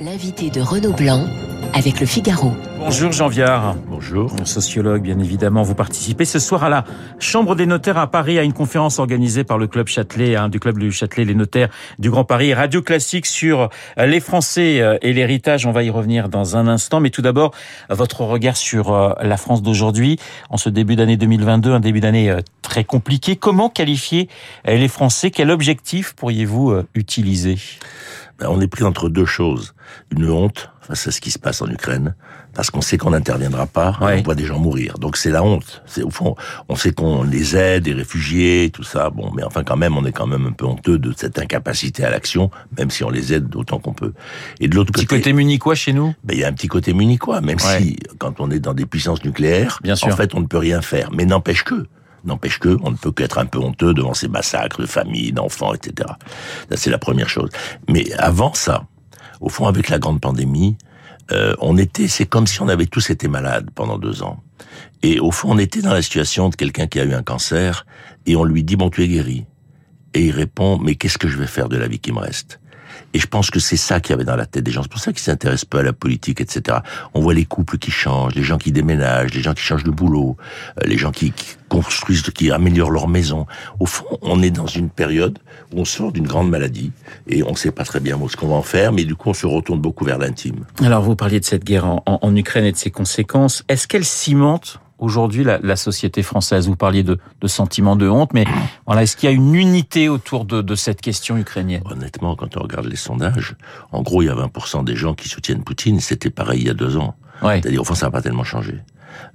L'invité de Renaud Blanc avec le Figaro. Bonjour Jean Viard. Bonjour. Sociologue, bien évidemment. Vous participez ce soir à la Chambre des notaires à Paris à une conférence organisée par le Club Châtelet, hein, du Club du Châtelet, les notaires du Grand Paris. Radio classique sur euh, les Français euh, et l'héritage. On va y revenir dans un instant. Mais tout d'abord, votre regard sur euh, la France d'aujourd'hui. En ce début d'année 2022, un début d'année très compliqué. Comment qualifier les Français? Quel objectif pourriez-vous utiliser? Ben, on est pris entre deux choses. Une honte face à ce qui se passe en Ukraine, parce qu'on sait qu'on n'interviendra pas, on voit des gens mourir. Donc c'est la honte. C'est au fond, on sait qu'on les aide, les réfugiés, tout ça. Bon, mais enfin quand même, on est quand même un peu honteux de cette incapacité à l'action, même si on les aide d'autant qu'on peut. Et de l'autre côté, petit côté munichois chez nous? Ben il y a un petit côté munichois, même si quand on est dans des puissances nucléaires, Bien sûr. en fait on ne peut rien faire. Mais n'empêche que N'empêche que, on ne peut qu'être un peu honteux devant ces massacres de familles, d'enfants, etc. Ça, c'est la première chose. Mais avant ça, au fond, avec la grande pandémie, euh, on était, c'est comme si on avait tous été malades pendant deux ans. Et au fond, on était dans la situation de quelqu'un qui a eu un cancer, et on lui dit, bon, tu es guéri. Et il répond, mais qu'est-ce que je vais faire de la vie qui me reste? Et je pense que c'est ça qu'il y avait dans la tête des gens. C'est pour ça qu'ils s'intéressent peu à la politique, etc. On voit les couples qui changent, les gens qui déménagent, les gens qui changent de boulot, euh, les gens qui, construisent, qui améliorent leur maison. Au fond, on est dans une période où on sort d'une grande maladie et on ne sait pas très bien ce qu'on va en faire, mais du coup, on se retourne beaucoup vers l'intime. Alors, vous parliez de cette guerre en, en Ukraine et de ses conséquences. Est-ce qu'elle cimente aujourd'hui la, la, société française Vous parliez de, de sentiment de honte, mais voilà, est-ce qu'il y a une unité autour de, de, cette question ukrainienne? Honnêtement, quand on regarde les sondages, en gros, il y a 20% des gens qui soutiennent Poutine. C'était pareil il y a deux ans. Ouais. C'est-à-dire, au fond, ça n'a pas tellement changé.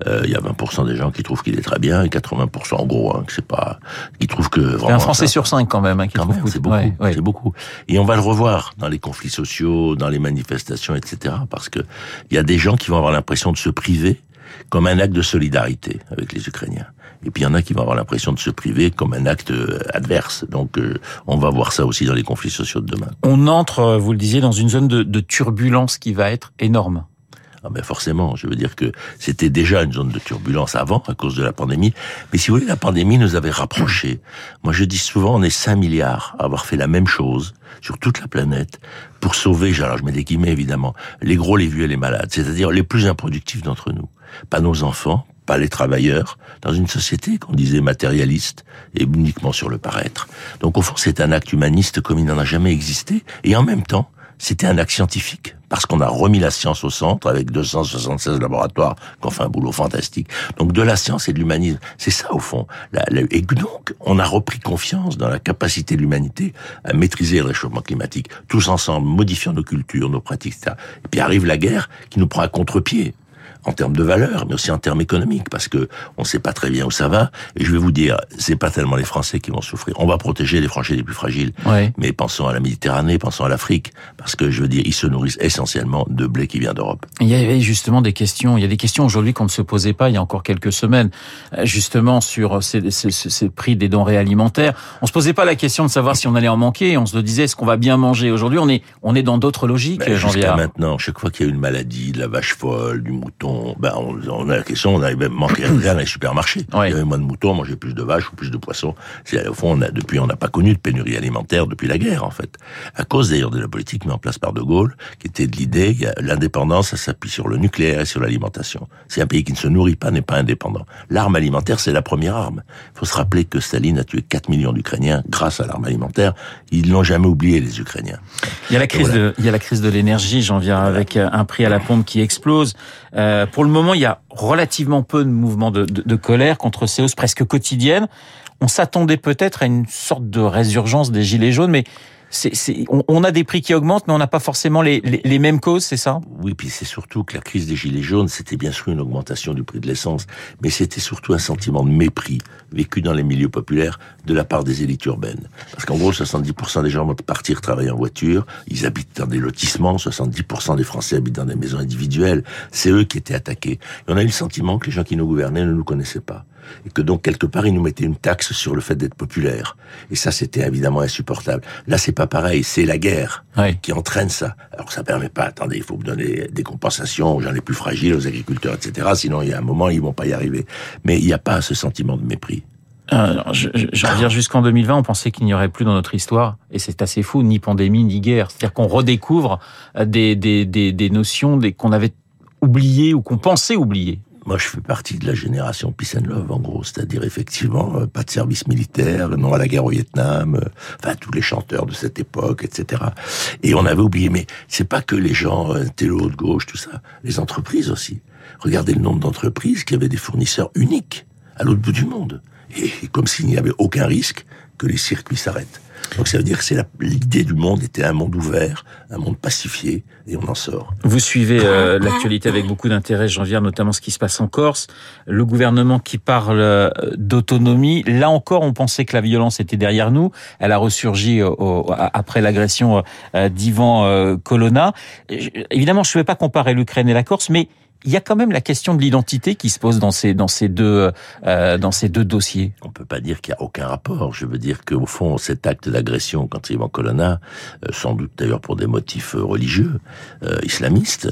Euh, il y a 20% des gens qui trouvent qu'il est très bien et 80% en gros hein, que c'est pas qui trouvent que vraiment un Français sur cinq quand même hein, qui quand même c'est beaucoup ouais, ouais. c'est beaucoup et on va le revoir dans les conflits sociaux dans les manifestations etc parce que il y a des gens qui vont avoir l'impression de se priver comme un acte de solidarité avec les Ukrainiens. Et puis il y en a qui vont avoir l'impression de se priver comme un acte euh, adverse. Donc euh, on va voir ça aussi dans les conflits sociaux de demain. On entre, euh, vous le disiez, dans une zone de, de turbulence qui va être énorme. Ah ben forcément, je veux dire que c'était déjà une zone de turbulence avant à cause de la pandémie. Mais si vous voulez, la pandémie nous avait rapprochés. Moi, je dis souvent, on est 5 milliards à avoir fait la même chose sur toute la planète pour sauver, alors je mets des guillemets évidemment, les gros, les vieux et les malades, c'est-à-dire les plus improductifs d'entre nous. Pas nos enfants, pas les travailleurs, dans une société qu'on disait matérialiste et uniquement sur le paraître. Donc au fond, c'est un acte humaniste comme il n'en a jamais existé, et en même temps, c'était un acte scientifique, parce qu'on a remis la science au centre avec 276 laboratoires qui ont fait un boulot fantastique. Donc de la science et de l'humanisme, c'est ça au fond. et donc, on a repris confiance dans la capacité de l'humanité à maîtriser le réchauffement climatique, tous ensemble, modifiant nos cultures, nos pratiques, etc. Et puis arrive la guerre qui nous prend à contre-pied en termes de valeur, mais aussi en termes économiques, parce que on ne sait pas très bien où ça va. Et je vais vous dire, c'est pas tellement les Français qui vont souffrir. On va protéger les Français les plus fragiles, mais pensons à la Méditerranée, pensons à l'Afrique, parce que je veux dire, ils se nourrissent essentiellement de blé qui vient d'Europe. Il y avait justement des questions. Il y a des questions aujourd'hui qu'on ne se posait pas il y a encore quelques semaines, euh, justement sur ces, ces, ces prix des denrées alimentaires. On se posait pas la question de savoir si on allait en manquer. On se disait, est-ce qu'on va bien manger? Aujourd'hui, on est on est dans d'autres logiques. Ben, Jusqu'à maintenant, chaque fois qu'il y a une maladie, de la vache folle, du mouton ben, on, a la question, on avait même manqué rien dans les supermarchés. Il y avait moins de moutons, on mangeait plus de vaches ou plus de poissons. C'est, au fond, on a, depuis, on n'a pas connu de pénurie alimentaire depuis la guerre, en fait. À cause d'ailleurs de la politique mise en place par De Gaulle, qui était de l'idée, l'indépendance, ça s'appuie sur le nucléaire et sur l'alimentation. C'est un pays qui ne se nourrit pas, n'est pas indépendant. L'arme alimentaire, c'est la première arme. Il faut se rappeler que Staline a tué 4 millions d'Ukrainiens grâce à l'arme alimentaire. Ils l'ont jamais oublié, les Ukrainiens. Il y a la crise de, il y a la crise de l'énergie, j'en viens avec un prix à la pompe qui explose. Euh, pour le moment, il y a relativement peu de mouvements de colère contre ces hausses presque quotidiennes. On s'attendait peut-être à une sorte de résurgence des gilets jaunes, mais on, a des prix qui augmentent, mais on n'a pas forcément les, les, mêmes causes, c'est ça? Oui, puis c'est surtout que la crise des gilets jaunes, c'était bien sûr une augmentation du prix de l'essence, mais c'était surtout un sentiment de mépris vécu dans les milieux populaires de la part des élites urbaines. Parce qu'en gros, 70% des gens vont partir travailler en voiture, ils habitent dans des lotissements, 70% des Français habitent dans des maisons individuelles, c'est eux qui étaient attaqués. Et on a eu le sentiment que les gens qui nous gouvernaient ne nous connaissaient pas et que donc quelque part ils nous mettaient une taxe sur le fait d'être populaire. Et ça, c'était évidemment insupportable. Là, c'est pas pareil, c'est la guerre qui entraîne ça. Alors ça permet pas. Attendez, il faut vous donner des compensations aux gens les plus fragiles, aux agriculteurs, etc. Sinon, il y a un moment, ils vont pas y arriver. Mais il n'y a pas ce sentiment de mépris. Euh, je, je, veux dire, jusqu'en 2020, on pensait qu'il n'y aurait plus dans notre histoire, et c'est assez fou, ni pandémie, ni guerre. C'est-à-dire qu'on redécouvre des, des, des, des notions qu'on avait oubliées ou qu'on pensait oublier. Moi, je fais partie de la génération Peace and Love, en gros. C'est-à-dire, effectivement, euh, pas de service militaire, non à la guerre au Vietnam, euh, enfin, tous les chanteurs de cette époque, etc. Et on avait oublié, mais c'est pas que les gens euh, télo de gauche, tout ça. Les entreprises aussi. Regardez le nombre d'entreprises qui avaient des fournisseurs uniques à l'autre bout du monde. Et comme s'il n'y avait aucun risque que les circuits s'arrêtent. Donc ça veut dire que c'est l'idée du monde était un monde ouvert, un monde pacifié, et on en sort. Vous suivez euh, l'actualité avec beaucoup d'intérêt, Jean-Vier, notamment ce qui se passe en Corse. Le gouvernement qui parle euh, d'autonomie. Là encore, on pensait que la violence était derrière nous. Elle a ressurgi après l'agression euh, d'Ivan Colonna. Évidemment, je ne vais pas comparer l'Ukraine et la Corse, mais il y a quand même la question de l'identité qui se pose dans ces euh, deux dossiers. On peut pas dire qu'il y a aucun rapport. Je veux dire qu'au fond, cet acte d'agression contre Ivan Colonna, euh, sans doute d'ailleurs pour des motifs euh, religieux, islamistes,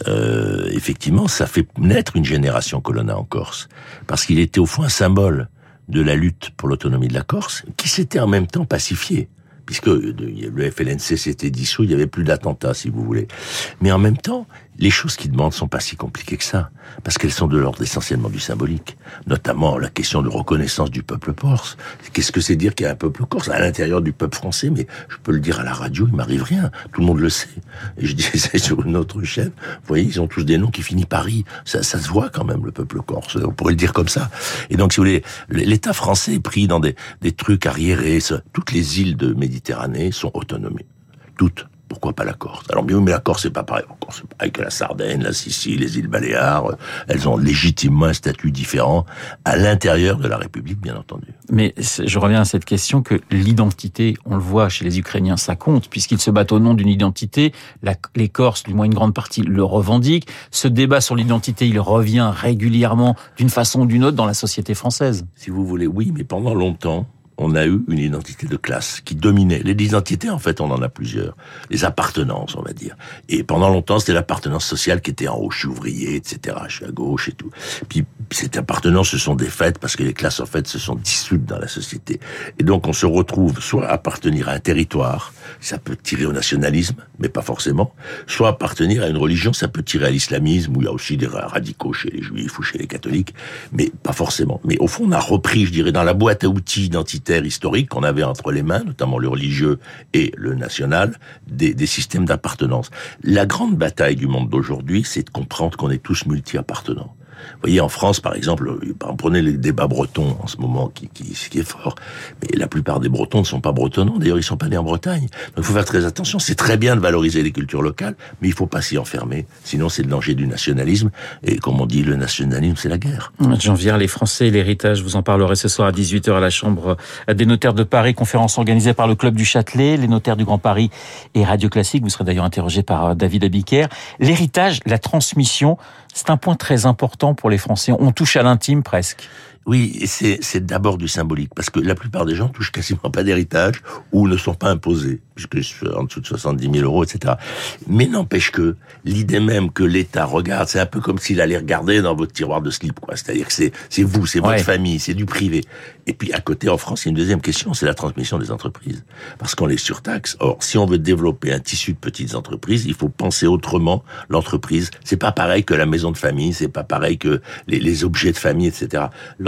effectivement, ça fait naître une génération Colonna en Corse, parce qu'il était au fond un symbole de la lutte pour l'autonomie de la Corse, qui s'était en même temps pacifié puisque le FLNC s'était dissous, il y avait plus d'attentats, si vous voulez. Mais en même temps, les choses qui demandent sont pas si compliquées que ça, parce qu'elles sont de l'ordre essentiellement du symbolique, notamment la question de reconnaissance du peuple corse. Qu'est-ce que c'est dire qu'il y a un peuple corse à l'intérieur du peuple français? Mais je peux le dire à la radio, il m'arrive rien, tout le monde le sait. Et je disais sur une autre chaîne. Vous voyez, ils ont tous des noms qui finissent Paris. Ça, ça se voit quand même le peuple corse. On pourrait le dire comme ça. Et donc, si vous voulez, l'État français est pris dans des, des trucs arriérés. Toutes les îles de Méditerranée sont autonomes, toutes pourquoi pas la Corse? Alors bien, mais la Corse c'est pas pareil. C'est pareil que la Sardaigne, la Sicile, les îles Baléares. Elles ont légitimement un statut différent à l'intérieur de la République, bien entendu. Mais je reviens à cette question que l'identité, on le voit chez les Ukrainiens, ça compte puisqu'ils se battent au nom d'une identité. les Corses, du moins une grande partie, le revendiquent. Ce débat sur l'identité, il revient régulièrement d'une façon ou d'une autre dans la société française. Si vous voulez, oui, mais pendant longtemps, on a eu une identité de classe qui dominait. Les identités, en fait, on en a plusieurs. Les appartenances, on va dire. Et pendant longtemps, c'était l'appartenance sociale qui était en haut. Je suis ouvrier, etc. Je suis à gauche et tout. Puis, cette appartenance se sont défaites parce que les classes, en fait, se sont dissoutes dans la société. Et donc, on se retrouve soit appartenir à un territoire, ça peut tirer au nationalisme, mais pas forcément. Soit appartenir à une religion, ça peut tirer à l'islamisme, où il y a aussi des radicaux chez les juifs ou chez les catholiques, mais pas forcément. Mais au fond, on a repris, je dirais, dans la boîte à outils identitaire historique qu'on avait entre les mains, notamment le religieux et le national, des, des systèmes d'appartenance. La grande bataille du monde d'aujourd'hui, c'est de comprendre qu'on est tous multi-appartenants. Vous voyez, en France, par exemple, prenez les débats bretons en ce moment, qui, qui, qui est fort, mais la plupart des Bretons ne sont pas bretonnants. D'ailleurs, ils sont pas nés en Bretagne. Donc, il faut faire très attention. C'est très bien de valoriser les cultures locales, mais il faut pas s'y enfermer. Sinon, c'est le danger du nationalisme. Et comme on dit, le nationalisme, c'est la guerre. Jean Vière, les Français et l'héritage, vous en parlerez ce soir à 18h à la Chambre des notaires de Paris, conférence organisée par le Club du Châtelet, les notaires du Grand Paris et Radio Classique. Vous serez d'ailleurs interrogé par euh, David Abiker. L'héritage, la transmission, c'est un point très important pour les Français. On touche à l'intime presque. Oui, c'est d'abord du symbolique, parce que la plupart des gens touchent quasiment pas d'héritage ou ne sont pas imposés, puisque en dessous de 70 000 euros, etc. Mais n'empêche que l'idée même que l'État regarde, c'est un peu comme s'il allait regarder dans votre tiroir de slip, quoi. C'est-à-dire que c'est vous, c'est votre famille, c'est du privé. Et puis à côté, en France, il y a une deuxième question, c'est la transmission des entreprises, parce qu'on les surtaxe. Or, si on veut développer un tissu de petites entreprises, il faut penser autrement l'entreprise. C'est pas pareil que la maison de famille, c'est pas pareil que les, les objets de famille, etc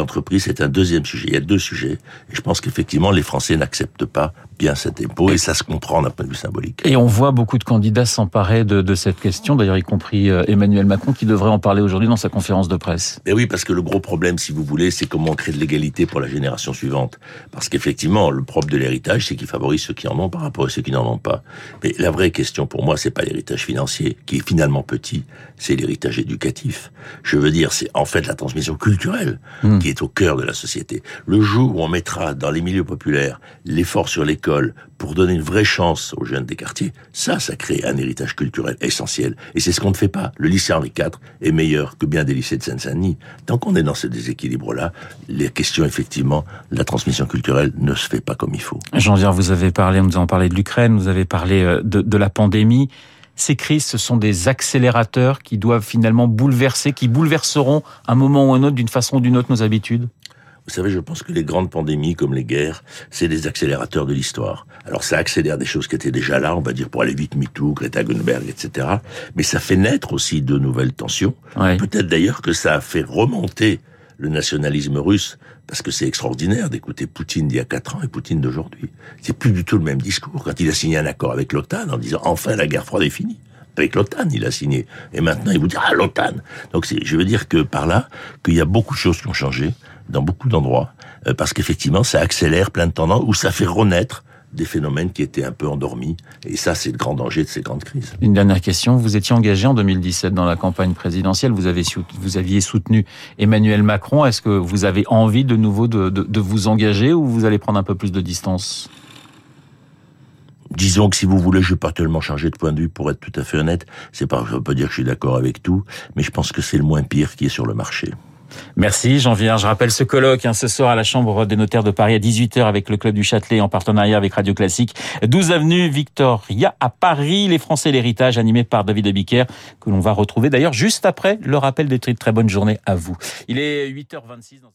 entreprise, c'est un deuxième sujet. Il y a deux sujets. Et je pense qu'effectivement, les Français n'acceptent pas bien cet impôt et ça se comprend d'un point de vue symbolique. Et on voit beaucoup de candidats s'emparer de, de, cette question, d'ailleurs y compris euh, Emmanuel Macron qui devrait en parler aujourd'hui dans sa conférence de presse. Et oui, parce que le gros problème, si vous voulez, c'est comment créer de l'égalité pour la génération suivante. Parce qu'effectivement, le propre de l'héritage, c'est qu'il favorise ceux qui en ont par rapport à ceux qui n'en ont pas. Mais la vraie question pour moi, c'est pas l'héritage financier, qui est finalement petit, c'est l'héritage éducatif. Je veux dire, c'est en fait la transmission culturelle hmm. qui est au cœur de la société. Le jour où on mettra dans les milieux populaires l'effort sur l'école, pour donner une vraie chance aux jeunes des quartiers, ça, ça crée un héritage culturel essentiel. Et c'est ce qu'on ne fait pas. Le lycée Henri IV est meilleur que bien des lycées de Seine-Saint-Denis. Tant qu'on est dans ce déséquilibre-là, les questions, effectivement, la transmission culturelle ne se fait pas comme il faut. Jean-Pierre, vous avez parlé, nous avons parlé de l'Ukraine, vous avez parlé euh, de, de la pandémie ces crises, ce sont des accélérateurs qui doivent finalement bouleverser, qui bouleverseront un moment ou un autre d'une façon ou d'une autre nos habitudes Vous savez, je pense que les grandes pandémies comme les guerres, c'est des accélérateurs de l'histoire. Alors ça accélère des choses qui étaient déjà là, on va dire pour aller vite, MeToo, Greta Thunberg, etc. Mais ça fait naître aussi de nouvelles tensions. Ouais. Peut-être d'ailleurs que ça a fait remonter le nationalisme russe, parce que c'est extraordinaire d'écouter Poutine d'il y a quatre ans et Poutine d'aujourd'hui. C'est plus du tout le même discours. Quand il a signé un accord avec l'OTAN en disant enfin la guerre froide est finie. Avec l'OTAN, il a signé. Et maintenant, il vous dit, ah, l'OTAN. Donc, je veux dire que par là, qu'il y a beaucoup de choses qui ont changé dans beaucoup d'endroits, euh, parce qu'effectivement, ça accélère plein de tendances, ou ça fait renaître des phénomènes qui étaient un peu endormis. Et ça, c'est le grand danger de ces grandes crises. Une dernière question. Vous étiez engagé en 2017 dans la campagne présidentielle. Vous, avez, vous aviez soutenu Emmanuel Macron. Est-ce que vous avez envie de nouveau de, de, de vous engager ou vous allez prendre un peu plus de distance? Disons que si vous voulez, je vais pas tellement changer de point de vue pour être tout à fait honnête. C'est pas, je veux pas dire que je suis d'accord avec tout, mais je pense que c'est le moins pire qui est sur le marché. Merci Jean Viard. Je rappelle ce colloque hein, ce soir à la Chambre des notaires de Paris à 18h avec le Club du Châtelet en partenariat avec Radio Classique. 12 avenue Victoria à Paris, les Français l'héritage animé par David Abiker que l'on va retrouver d'ailleurs juste après le rappel des titres. Très bonne journée à vous. Il est 8h26 dans.